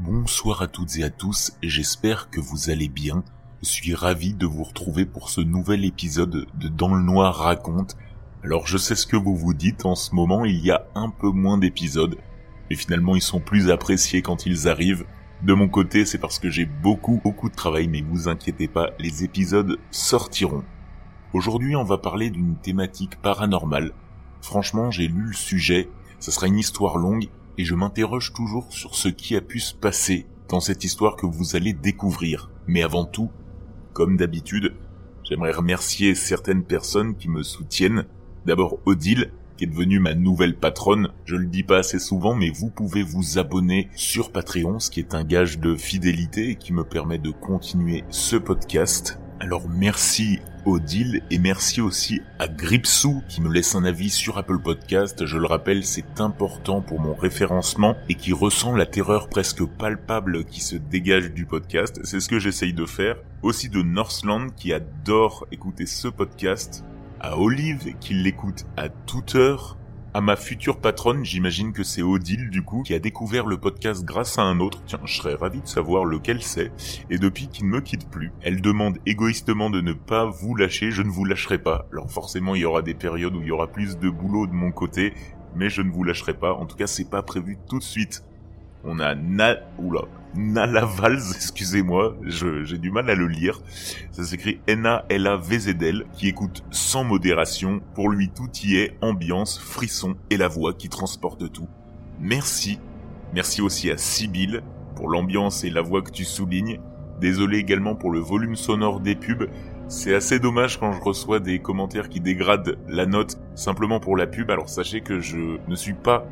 Bonsoir à toutes et à tous, j'espère que vous allez bien. Je suis ravi de vous retrouver pour ce nouvel épisode de Dans le Noir raconte. Alors je sais ce que vous vous dites, en ce moment il y a un peu moins d'épisodes, mais finalement ils sont plus appréciés quand ils arrivent. De mon côté c'est parce que j'ai beaucoup beaucoup de travail, mais vous inquiétez pas, les épisodes sortiront. Aujourd'hui on va parler d'une thématique paranormale. Franchement j'ai lu le sujet, ça sera une histoire longue, et je m'interroge toujours sur ce qui a pu se passer dans cette histoire que vous allez découvrir. Mais avant tout, comme d'habitude, j'aimerais remercier certaines personnes qui me soutiennent. D'abord Odile, qui est devenue ma nouvelle patronne. Je le dis pas assez souvent, mais vous pouvez vous abonner sur Patreon, ce qui est un gage de fidélité et qui me permet de continuer ce podcast. Alors merci Odile et merci aussi à Gripsou qui me laisse un avis sur Apple Podcast. Je le rappelle, c'est important pour mon référencement et qui ressent la terreur presque palpable qui se dégage du podcast. C'est ce que j'essaye de faire. Aussi de Northland qui adore écouter ce podcast. À Olive qui l'écoute à toute heure à ma future patronne, j'imagine que c'est Odile du coup, qui a découvert le podcast grâce à un autre. Tiens, je serais ravi de savoir lequel c'est. Et depuis qu'il ne me quitte plus, elle demande égoïstement de ne pas vous lâcher, je ne vous lâcherai pas. Alors forcément, il y aura des périodes où il y aura plus de boulot de mon côté, mais je ne vous lâcherai pas. En tout cas, c'est pas prévu tout de suite. On a Na... Oula. Nalavals, excusez-moi, j'ai du mal à le lire. Ça s'écrit N-A-L-A-V-Z-L, qui écoute sans modération. Pour lui, tout y est, ambiance, frisson et la voix qui transporte tout. Merci. Merci aussi à Sibyl pour l'ambiance et la voix que tu soulignes. Désolé également pour le volume sonore des pubs. C'est assez dommage quand je reçois des commentaires qui dégradent la note simplement pour la pub. Alors sachez que je ne suis pas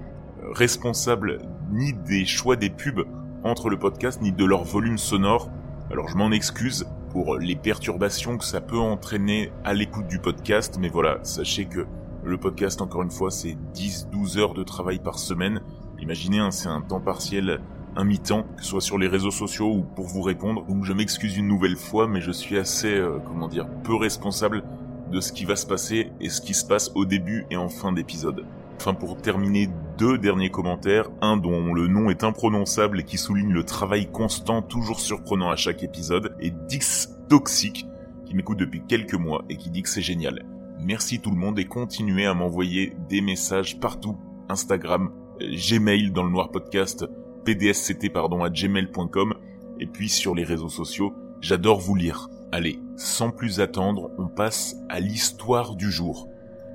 responsable ni des choix des pubs entre le podcast ni de leur volume sonore. Alors je m'en excuse pour les perturbations que ça peut entraîner à l'écoute du podcast, mais voilà, sachez que le podcast, encore une fois, c'est 10-12 heures de travail par semaine. Imaginez, hein, c'est un temps partiel, un mi-temps, que ce soit sur les réseaux sociaux ou pour vous répondre. Donc je m'excuse une nouvelle fois, mais je suis assez, euh, comment dire, peu responsable de ce qui va se passer et ce qui se passe au début et en fin d'épisode. Enfin, pour terminer, deux derniers commentaires, un dont le nom est imprononçable et qui souligne le travail constant toujours surprenant à chaque épisode, et Dix Toxic, qui m'écoute depuis quelques mois et qui dit que c'est génial. Merci tout le monde et continuez à m'envoyer des messages partout, Instagram, Gmail dans le noir podcast, pdsct pardon à gmail.com, et puis sur les réseaux sociaux, j'adore vous lire. Allez, sans plus attendre, on passe à l'histoire du jour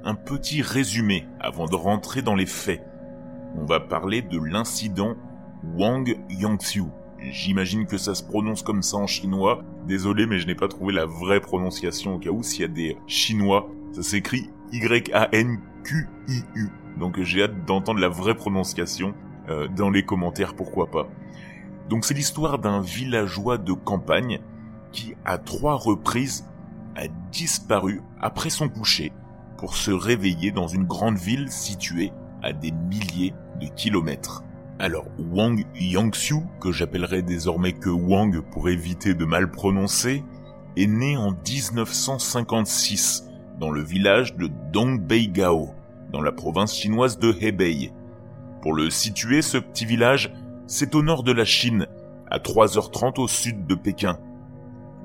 un petit résumé avant de rentrer dans les faits. On va parler de l'incident Wang Yangxiu. J'imagine que ça se prononce comme ça en chinois. Désolé, mais je n'ai pas trouvé la vraie prononciation au cas où s'il y a des chinois. Ça s'écrit Y-A-N-Q-I-U. Donc j'ai hâte d'entendre la vraie prononciation euh, dans les commentaires, pourquoi pas. Donc c'est l'histoire d'un villageois de campagne qui, à trois reprises, a disparu après son coucher pour se réveiller dans une grande ville située à des milliers de kilomètres. Alors Wang Yangxiu, que j'appellerai désormais que Wang pour éviter de mal prononcer, est né en 1956 dans le village de Dongbeigao, dans la province chinoise de Hebei. Pour le situer, ce petit village, c'est au nord de la Chine, à 3h30 au sud de Pékin.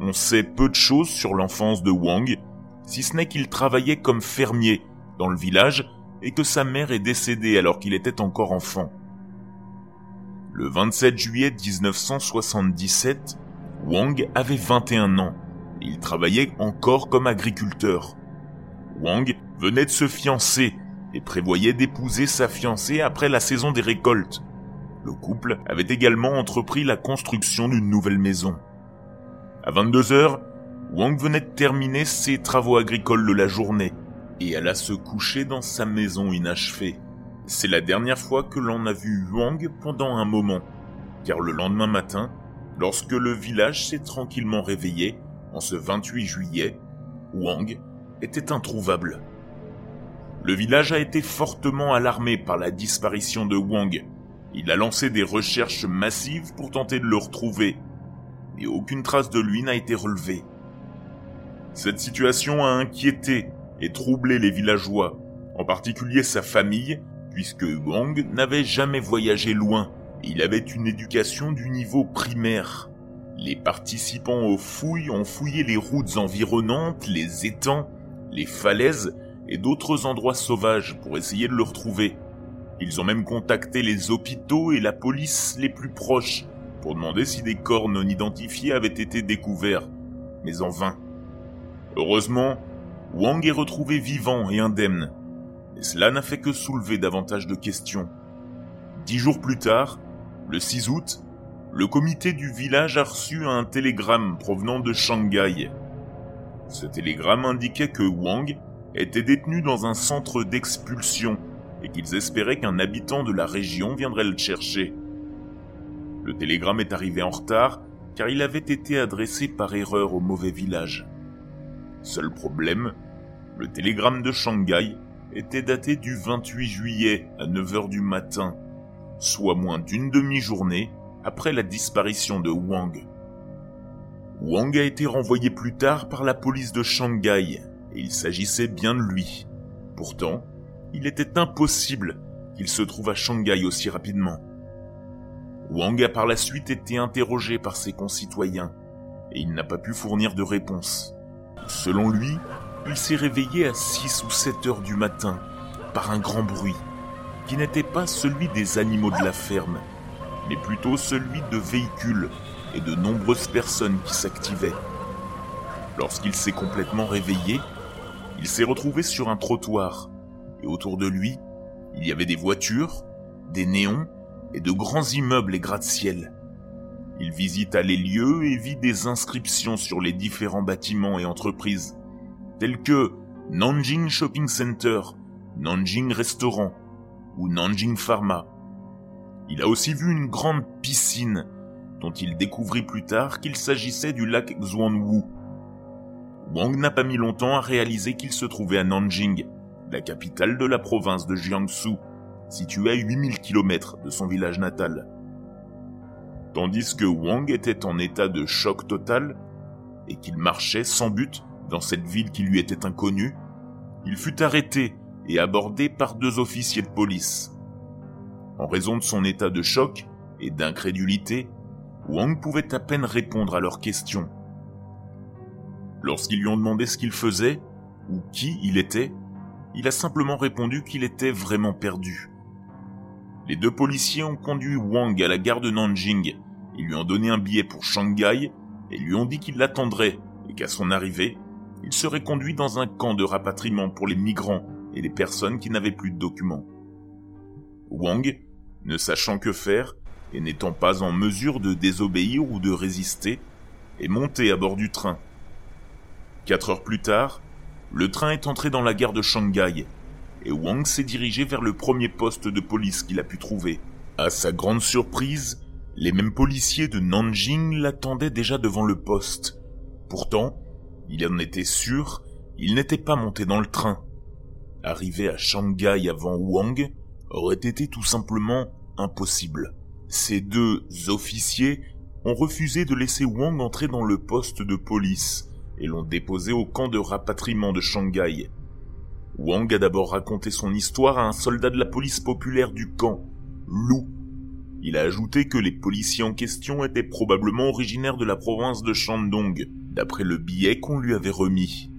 On sait peu de choses sur l'enfance de Wang, si ce n'est qu'il travaillait comme fermier dans le village et que sa mère est décédée alors qu'il était encore enfant. Le 27 juillet 1977, Wang avait 21 ans et il travaillait encore comme agriculteur. Wang venait de se fiancer et prévoyait d'épouser sa fiancée après la saison des récoltes. Le couple avait également entrepris la construction d'une nouvelle maison. À 22 heures, Wang venait de terminer ses travaux agricoles de la journée et alla se coucher dans sa maison inachevée. C'est la dernière fois que l'on a vu Wang pendant un moment, car le lendemain matin, lorsque le village s'est tranquillement réveillé, en ce 28 juillet, Wang était introuvable. Le village a été fortement alarmé par la disparition de Wang. Il a lancé des recherches massives pour tenter de le retrouver, mais aucune trace de lui n'a été relevée. Cette situation a inquiété et troublé les villageois, en particulier sa famille, puisque Wang n'avait jamais voyagé loin Il avait une éducation du niveau primaire. Les participants aux fouilles ont fouillé les routes environnantes, les étangs, les falaises et d'autres endroits sauvages pour essayer de le retrouver. Ils ont même contacté les hôpitaux et la police les plus proches pour demander si des corps non identifiés avaient été découverts, mais en vain. Heureusement, Wang est retrouvé vivant et indemne, et cela n'a fait que soulever davantage de questions. Dix jours plus tard, le 6 août, le comité du village a reçu un télégramme provenant de Shanghai. Ce télégramme indiquait que Wang était détenu dans un centre d'expulsion et qu'ils espéraient qu'un habitant de la région viendrait le chercher. Le télégramme est arrivé en retard car il avait été adressé par erreur au mauvais village. Seul problème, le télégramme de Shanghai était daté du 28 juillet à 9h du matin, soit moins d'une demi-journée après la disparition de Wang. Wang a été renvoyé plus tard par la police de Shanghai, et il s'agissait bien de lui. Pourtant, il était impossible qu'il se trouve à Shanghai aussi rapidement. Wang a par la suite été interrogé par ses concitoyens, et il n'a pas pu fournir de réponse. Selon lui, il s'est réveillé à 6 ou 7 heures du matin par un grand bruit, qui n'était pas celui des animaux de la ferme, mais plutôt celui de véhicules et de nombreuses personnes qui s'activaient. Lorsqu'il s'est complètement réveillé, il s'est retrouvé sur un trottoir, et autour de lui, il y avait des voitures, des néons et de grands immeubles et gratte-ciel. Il visita les lieux et vit des inscriptions sur les différents bâtiments et entreprises, tels que Nanjing Shopping Center, Nanjing Restaurant ou Nanjing Pharma. Il a aussi vu une grande piscine dont il découvrit plus tard qu'il s'agissait du lac Xuanwu. Wang n'a pas mis longtemps à réaliser qu'il se trouvait à Nanjing, la capitale de la province de Jiangsu, située à 8000 km de son village natal. Tandis que Wang était en état de choc total et qu'il marchait sans but dans cette ville qui lui était inconnue, il fut arrêté et abordé par deux officiers de police. En raison de son état de choc et d'incrédulité, Wang pouvait à peine répondre à leurs questions. Lorsqu'ils lui ont demandé ce qu'il faisait, ou qui il était, il a simplement répondu qu'il était vraiment perdu. Les deux policiers ont conduit Wang à la gare de Nanjing, ils lui ont donné un billet pour Shanghai et lui ont dit qu'il l'attendrait et qu'à son arrivée, il serait conduit dans un camp de rapatriement pour les migrants et les personnes qui n'avaient plus de documents. Wang, ne sachant que faire et n'étant pas en mesure de désobéir ou de résister, est monté à bord du train. Quatre heures plus tard, le train est entré dans la gare de Shanghai et Wang s'est dirigé vers le premier poste de police qu'il a pu trouver. À sa grande surprise, les mêmes policiers de Nanjing l'attendaient déjà devant le poste. Pourtant, il en était sûr, il n'était pas monté dans le train. Arriver à Shanghai avant Wang aurait été tout simplement impossible. Ces deux officiers ont refusé de laisser Wang entrer dans le poste de police et l'ont déposé au camp de rapatriement de Shanghai. Wang a d'abord raconté son histoire à un soldat de la police populaire du camp, Lou. Il a ajouté que les policiers en question étaient probablement originaires de la province de Shandong, d'après le billet qu'on lui avait remis.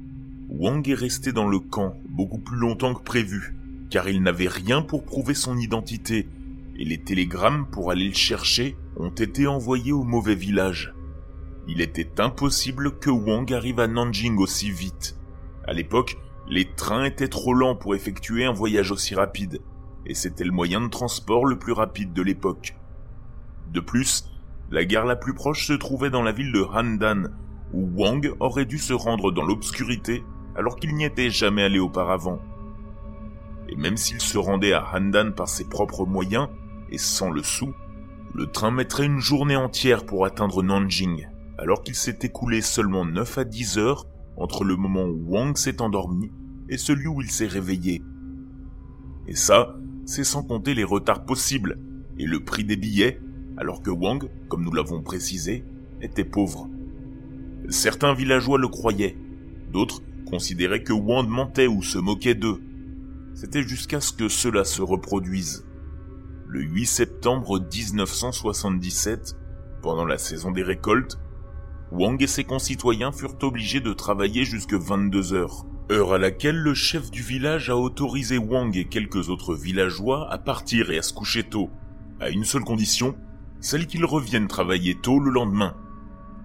Wang est resté dans le camp beaucoup plus longtemps que prévu, car il n'avait rien pour prouver son identité, et les télégrammes pour aller le chercher ont été envoyés au mauvais village. Il était impossible que Wang arrive à Nanjing aussi vite. À l'époque, les trains étaient trop lents pour effectuer un voyage aussi rapide, et c'était le moyen de transport le plus rapide de l'époque. De plus, la gare la plus proche se trouvait dans la ville de Handan, où Wang aurait dû se rendre dans l'obscurité alors qu'il n'y était jamais allé auparavant. Et même s'il se rendait à Handan par ses propres moyens et sans le sou, le train mettrait une journée entière pour atteindre Nanjing, alors qu'il s'est écoulé seulement 9 à 10 heures entre le moment où Wang s'est endormi et celui où il s'est réveillé. Et ça, c'est sans compter les retards possibles et le prix des billets, alors que Wang, comme nous l'avons précisé, était pauvre. Certains villageois le croyaient, d'autres considéraient que Wang mentait ou se moquait d'eux. C'était jusqu'à ce que cela se reproduise. le 8 septembre 1977, pendant la saison des récoltes, Wang et ses concitoyens furent obligés de travailler jusque 22 heures, heure à laquelle le chef du village a autorisé Wang et quelques autres villageois à partir et à se coucher tôt, à une seule condition, celle qu'ils reviennent travailler tôt le lendemain.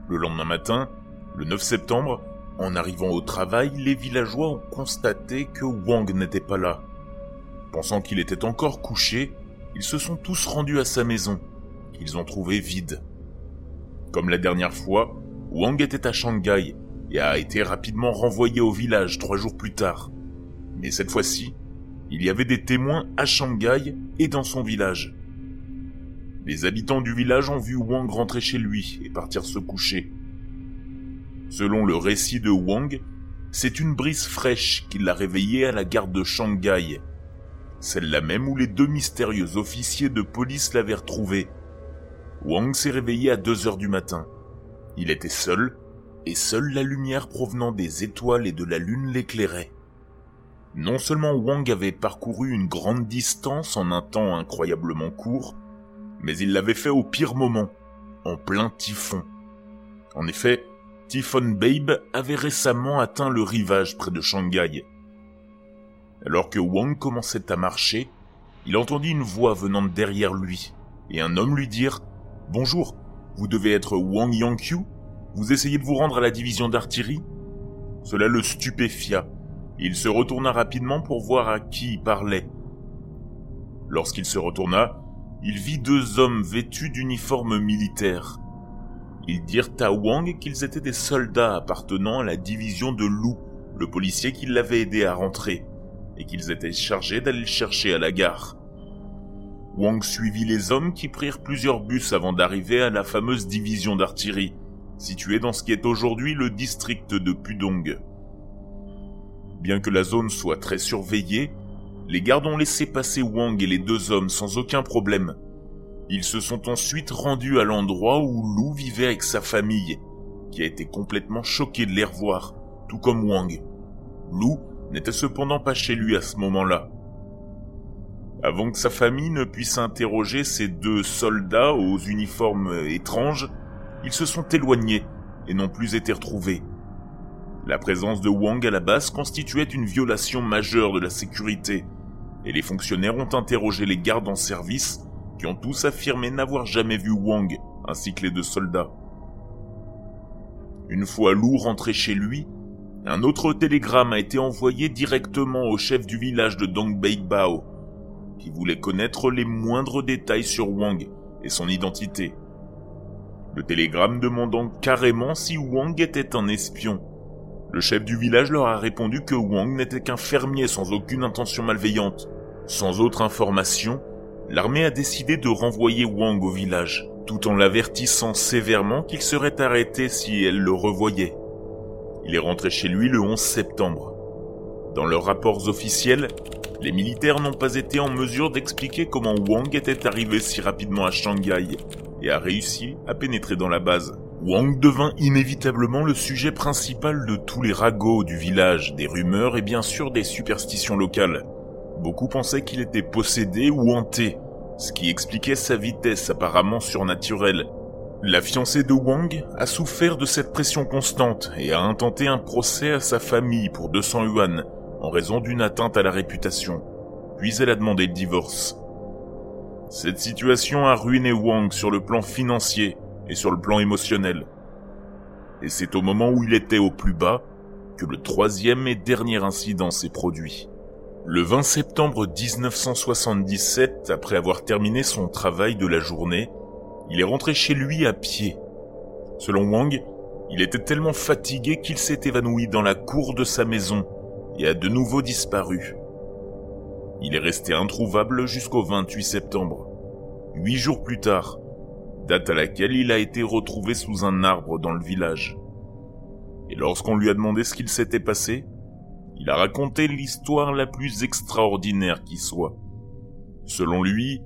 Le lendemain matin, le 9 septembre, en arrivant au travail, les villageois ont constaté que Wang n'était pas là. Pensant qu'il était encore couché, ils se sont tous rendus à sa maison, qu'ils ont trouvé vide. Comme la dernière fois, Wang était à Shanghai et a été rapidement renvoyé au village trois jours plus tard. Mais cette fois-ci, il y avait des témoins à Shanghai et dans son village. Les habitants du village ont vu Wang rentrer chez lui et partir se coucher. Selon le récit de Wang, c'est une brise fraîche qui l'a réveillé à la gare de Shanghai, celle-là même où les deux mystérieux officiers de police l'avaient retrouvé. Wang s'est réveillé à 2 heures du matin. Il était seul, et seule la lumière provenant des étoiles et de la lune l'éclairait. Non seulement Wang avait parcouru une grande distance en un temps incroyablement court, mais il l'avait fait au pire moment, en plein typhon. En effet, Typhon Babe avait récemment atteint le rivage près de Shanghai. Alors que Wang commençait à marcher, il entendit une voix venant de derrière lui, et un homme lui dire « Bonjour, vous devez être Wang Yangqiu Vous essayez de vous rendre à la division d'artillerie ?» Cela le stupéfia. Il se retourna rapidement pour voir à qui il parlait. Lorsqu'il se retourna, il vit deux hommes vêtus d'uniformes militaires. Ils dirent à Wang qu'ils étaient des soldats appartenant à la division de Lou, le policier qui l'avait aidé à rentrer, et qu'ils étaient chargés d'aller le chercher à la gare. Wang suivit les hommes qui prirent plusieurs bus avant d'arriver à la fameuse division d'artillerie, située dans ce qui est aujourd'hui le district de Pudong. Bien que la zone soit très surveillée, les gardes ont laissé passer Wang et les deux hommes sans aucun problème. Ils se sont ensuite rendus à l'endroit où Lou vivait avec sa famille, qui a été complètement choqué de les revoir, tout comme Wang. Lou n'était cependant pas chez lui à ce moment-là. Avant que sa famille ne puisse interroger ces deux soldats aux uniformes étranges, ils se sont éloignés et n'ont plus été retrouvés. La présence de Wang à la base constituait une violation majeure de la sécurité, et les fonctionnaires ont interrogé les gardes en service, qui ont tous affirmé n'avoir jamais vu Wang, ainsi que les deux soldats. Une fois Lou rentré chez lui, un autre télégramme a été envoyé directement au chef du village de Dongbeibao, qui voulait connaître les moindres détails sur Wang et son identité. Le télégramme demandant carrément si Wang était un espion. Le chef du village leur a répondu que Wang n'était qu'un fermier sans aucune intention malveillante. Sans autre information, l'armée a décidé de renvoyer Wang au village, tout en l'avertissant sévèrement qu'il serait arrêté si elle le revoyait. Il est rentré chez lui le 11 septembre. Dans leurs rapports officiels, les militaires n'ont pas été en mesure d'expliquer comment Wang était arrivé si rapidement à Shanghai et a réussi à pénétrer dans la base. Wang devint inévitablement le sujet principal de tous les ragots du village, des rumeurs et bien sûr des superstitions locales. Beaucoup pensaient qu'il était possédé ou hanté, ce qui expliquait sa vitesse apparemment surnaturelle. La fiancée de Wang a souffert de cette pression constante et a intenté un procès à sa famille pour 200 yuan, en raison d'une atteinte à la réputation, puis elle a demandé le divorce. Cette situation a ruiné Wang sur le plan financier et sur le plan émotionnel. Et c'est au moment où il était au plus bas que le troisième et dernier incident s'est produit. Le 20 septembre 1977, après avoir terminé son travail de la journée, il est rentré chez lui à pied. Selon Wang, il était tellement fatigué qu'il s'est évanoui dans la cour de sa maison et a de nouveau disparu. Il est resté introuvable jusqu'au 28 septembre, huit jours plus tard, date à laquelle il a été retrouvé sous un arbre dans le village. Et lorsqu'on lui a demandé ce qu'il s'était passé, il a raconté l'histoire la plus extraordinaire qui soit. Selon lui,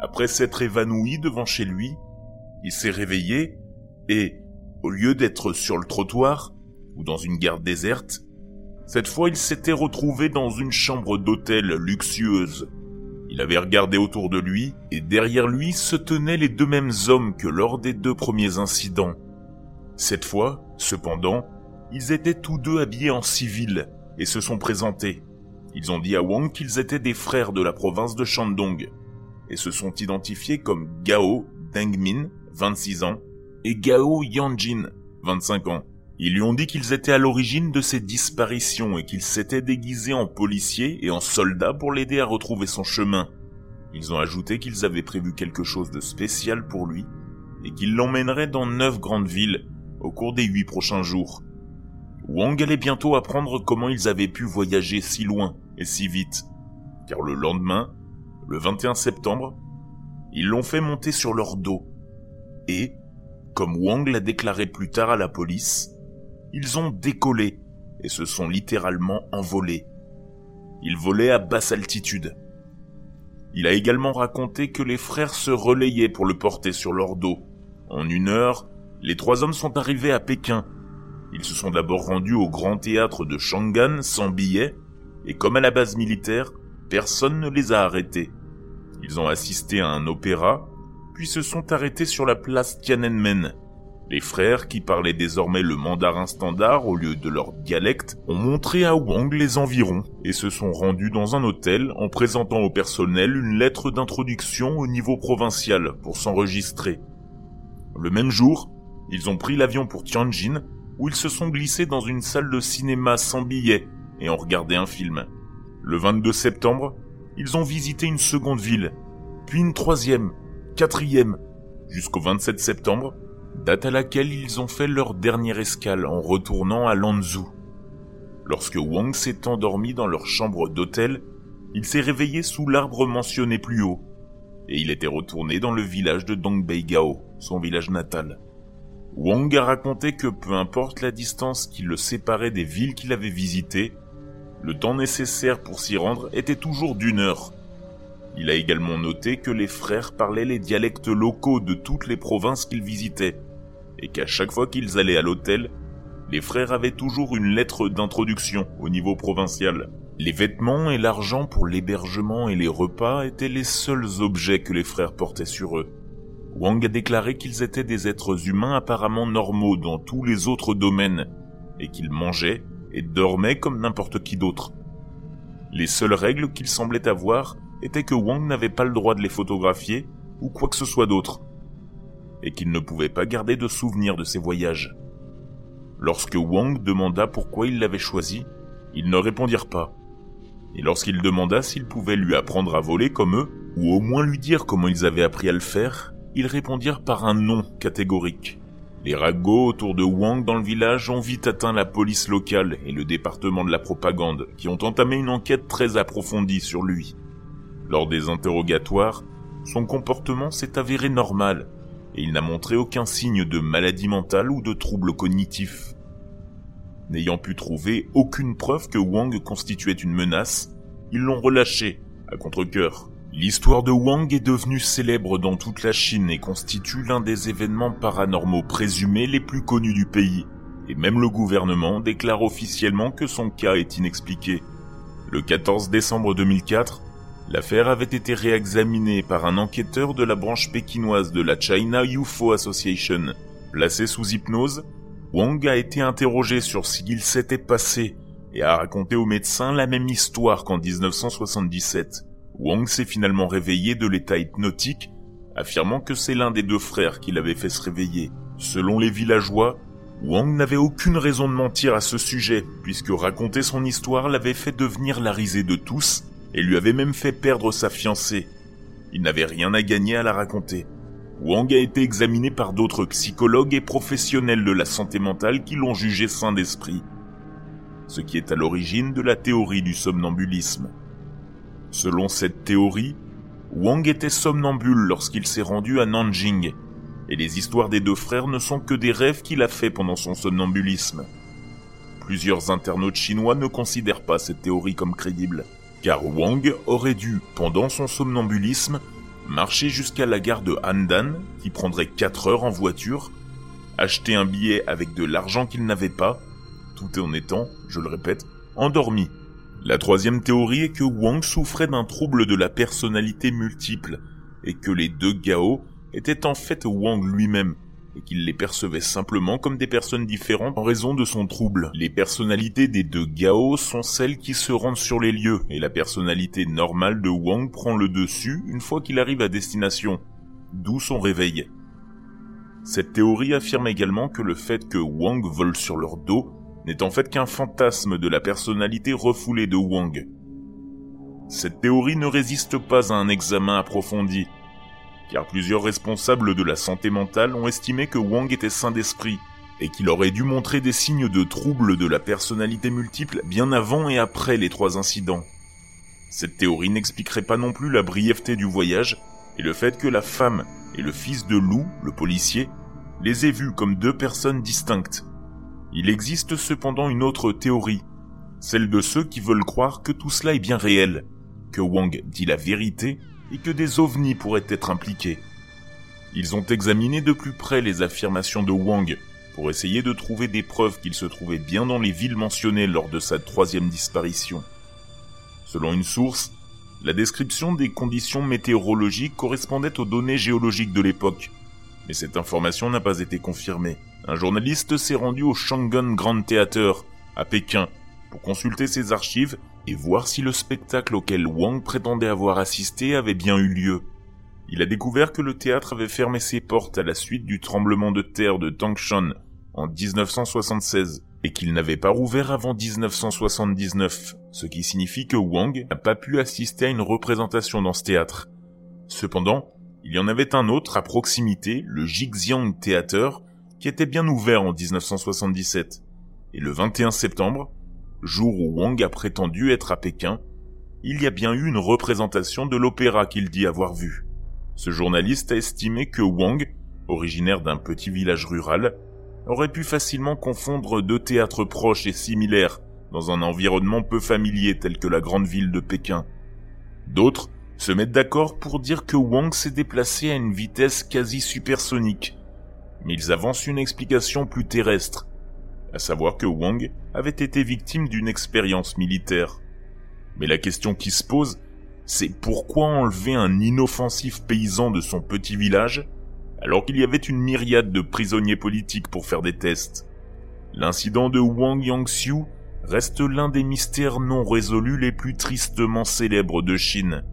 après s'être évanoui devant chez lui, il s'est réveillé et, au lieu d'être sur le trottoir ou dans une gare déserte, cette fois, il s'était retrouvé dans une chambre d'hôtel luxueuse. Il avait regardé autour de lui, et derrière lui se tenaient les deux mêmes hommes que lors des deux premiers incidents. Cette fois, cependant, ils étaient tous deux habillés en civil, et se sont présentés. Ils ont dit à Wang qu'ils étaient des frères de la province de Shandong, et se sont identifiés comme Gao Dengmin, 26 ans, et Gao Yanjin, 25 ans. Ils lui ont dit qu'ils étaient à l'origine de ces disparitions et qu'ils s'étaient déguisés en policiers et en soldats pour l'aider à retrouver son chemin. Ils ont ajouté qu'ils avaient prévu quelque chose de spécial pour lui et qu'ils l'emmèneraient dans neuf grandes villes au cours des huit prochains jours. Wang allait bientôt apprendre comment ils avaient pu voyager si loin et si vite, car le lendemain, le 21 septembre, ils l'ont fait monter sur leur dos. Et, comme Wang l'a déclaré plus tard à la police, ils ont décollé et se sont littéralement envolés. Ils volaient à basse altitude. Il a également raconté que les frères se relayaient pour le porter sur leur dos. En une heure, les trois hommes sont arrivés à Pékin. Ils se sont d'abord rendus au grand théâtre de Shangan sans billets, et comme à la base militaire, personne ne les a arrêtés. Ils ont assisté à un opéra, puis se sont arrêtés sur la place Tiananmen, les frères, qui parlaient désormais le mandarin standard au lieu de leur dialecte, ont montré à Wang les environs et se sont rendus dans un hôtel en présentant au personnel une lettre d'introduction au niveau provincial pour s'enregistrer. Le même jour, ils ont pris l'avion pour Tianjin où ils se sont glissés dans une salle de cinéma sans billets et ont regardé un film. Le 22 septembre, ils ont visité une seconde ville, puis une troisième, quatrième, jusqu'au 27 septembre, date à laquelle ils ont fait leur dernière escale en retournant à Lanzhou. Lorsque Wang s'est endormi dans leur chambre d'hôtel, il s'est réveillé sous l'arbre mentionné plus haut, et il était retourné dans le village de Dongbeigao, son village natal. Wang a raconté que peu importe la distance qui le séparait des villes qu'il avait visitées, le temps nécessaire pour s'y rendre était toujours d'une heure. Il a également noté que les frères parlaient les dialectes locaux de toutes les provinces qu'ils visitaient, et qu'à chaque fois qu'ils allaient à l'hôtel, les frères avaient toujours une lettre d'introduction au niveau provincial. Les vêtements et l'argent pour l'hébergement et les repas étaient les seuls objets que les frères portaient sur eux. Wang a déclaré qu'ils étaient des êtres humains apparemment normaux dans tous les autres domaines, et qu'ils mangeaient et dormaient comme n'importe qui d'autre. Les seules règles qu'ils semblaient avoir étaient que Wang n'avait pas le droit de les photographier ou quoi que ce soit d'autre et qu'il ne pouvait pas garder de souvenirs de ses voyages. Lorsque Wang demanda pourquoi il l'avait choisi, ils ne répondirent pas. Et lorsqu'il demanda s'ils pouvaient lui apprendre à voler comme eux, ou au moins lui dire comment ils avaient appris à le faire, ils répondirent par un non catégorique. Les ragots autour de Wang dans le village ont vite atteint la police locale et le département de la propagande, qui ont entamé une enquête très approfondie sur lui. Lors des interrogatoires, son comportement s'est avéré normal, et il n'a montré aucun signe de maladie mentale ou de trouble cognitif. N'ayant pu trouver aucune preuve que Wang constituait une menace, ils l'ont relâché, à contre-coeur. L'histoire de Wang est devenue célèbre dans toute la Chine et constitue l'un des événements paranormaux présumés les plus connus du pays, et même le gouvernement déclare officiellement que son cas est inexpliqué. Le 14 décembre 2004, L'affaire avait été réexaminée par un enquêteur de la branche pékinoise de la China UFO Association. Placé sous hypnose, Wang a été interrogé sur ce qu'il s'était passé et a raconté au médecin la même histoire qu'en 1977. Wang s'est finalement réveillé de l'état hypnotique, affirmant que c'est l'un des deux frères qui l'avait fait se réveiller. Selon les villageois, Wang n'avait aucune raison de mentir à ce sujet, puisque raconter son histoire l'avait fait devenir la risée de tous et lui avait même fait perdre sa fiancée. Il n'avait rien à gagner à la raconter. Wang a été examiné par d'autres psychologues et professionnels de la santé mentale qui l'ont jugé sain d'esprit. Ce qui est à l'origine de la théorie du somnambulisme. Selon cette théorie, Wang était somnambule lorsqu'il s'est rendu à Nanjing, et les histoires des deux frères ne sont que des rêves qu'il a fait pendant son somnambulisme. Plusieurs internautes chinois ne considèrent pas cette théorie comme crédible car Wang aurait dû, pendant son somnambulisme, marcher jusqu'à la gare de Handan, qui prendrait 4 heures en voiture, acheter un billet avec de l'argent qu'il n'avait pas, tout en étant, je le répète, endormi. La troisième théorie est que Wang souffrait d'un trouble de la personnalité multiple et que les deux Gao étaient en fait Wang lui-même et qu'il les percevait simplement comme des personnes différentes en raison de son trouble. Les personnalités des deux Gao sont celles qui se rendent sur les lieux, et la personnalité normale de Wang prend le dessus une fois qu'il arrive à destination, d'où son réveil. Cette théorie affirme également que le fait que Wang vole sur leur dos n'est en fait qu'un fantasme de la personnalité refoulée de Wang. Cette théorie ne résiste pas à un examen approfondi, car plusieurs responsables de la santé mentale ont estimé que Wang était sain d'esprit et qu'il aurait dû montrer des signes de troubles de la personnalité multiple bien avant et après les trois incidents. Cette théorie n'expliquerait pas non plus la brièveté du voyage et le fait que la femme et le fils de Lou, le policier, les aient vus comme deux personnes distinctes. Il existe cependant une autre théorie, celle de ceux qui veulent croire que tout cela est bien réel, que Wang dit la vérité et que des ovnis pourraient être impliqués. Ils ont examiné de plus près les affirmations de Wang pour essayer de trouver des preuves qu'il se trouvait bien dans les villes mentionnées lors de sa troisième disparition. Selon une source, la description des conditions météorologiques correspondait aux données géologiques de l'époque, mais cette information n'a pas été confirmée. Un journaliste s'est rendu au Shanghai Grand Theater, à Pékin, pour consulter ses archives et voir si le spectacle auquel Wang prétendait avoir assisté avait bien eu lieu. Il a découvert que le théâtre avait fermé ses portes à la suite du tremblement de terre de Tangshan en 1976 et qu'il n'avait pas rouvert avant 1979, ce qui signifie que Wang n'a pas pu assister à une représentation dans ce théâtre. Cependant, il y en avait un autre à proximité, le Jixiang Theater, qui était bien ouvert en 1977. Et le 21 septembre, jour où Wang a prétendu être à Pékin, il y a bien eu une représentation de l'opéra qu'il dit avoir vu. Ce journaliste a estimé que Wang, originaire d'un petit village rural, aurait pu facilement confondre deux théâtres proches et similaires dans un environnement peu familier tel que la grande ville de Pékin. D'autres se mettent d'accord pour dire que Wang s'est déplacé à une vitesse quasi supersonique, mais ils avancent une explication plus terrestre, à savoir que Wang avait été victime d'une expérience militaire. Mais la question qui se pose, c'est pourquoi enlever un inoffensif paysan de son petit village alors qu'il y avait une myriade de prisonniers politiques pour faire des tests? L'incident de Wang Yangxiu reste l'un des mystères non résolus les plus tristement célèbres de Chine.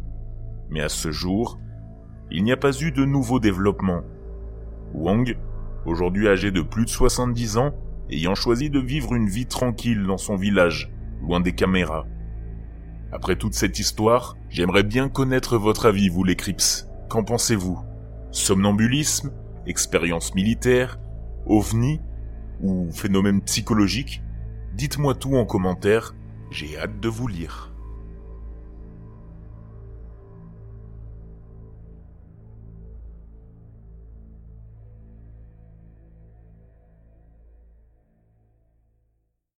Mais à ce jour, il n'y a pas eu de nouveaux développements. Wang, aujourd'hui âgé de plus de 70 ans, ayant choisi de vivre une vie tranquille dans son village, loin des caméras. Après toute cette histoire, j'aimerais bien connaître votre avis, vous les Crips. Qu'en pensez-vous? Somnambulisme Expérience militaire OVNI Ou phénomène psychologique? Dites-moi tout en commentaire, j'ai hâte de vous lire.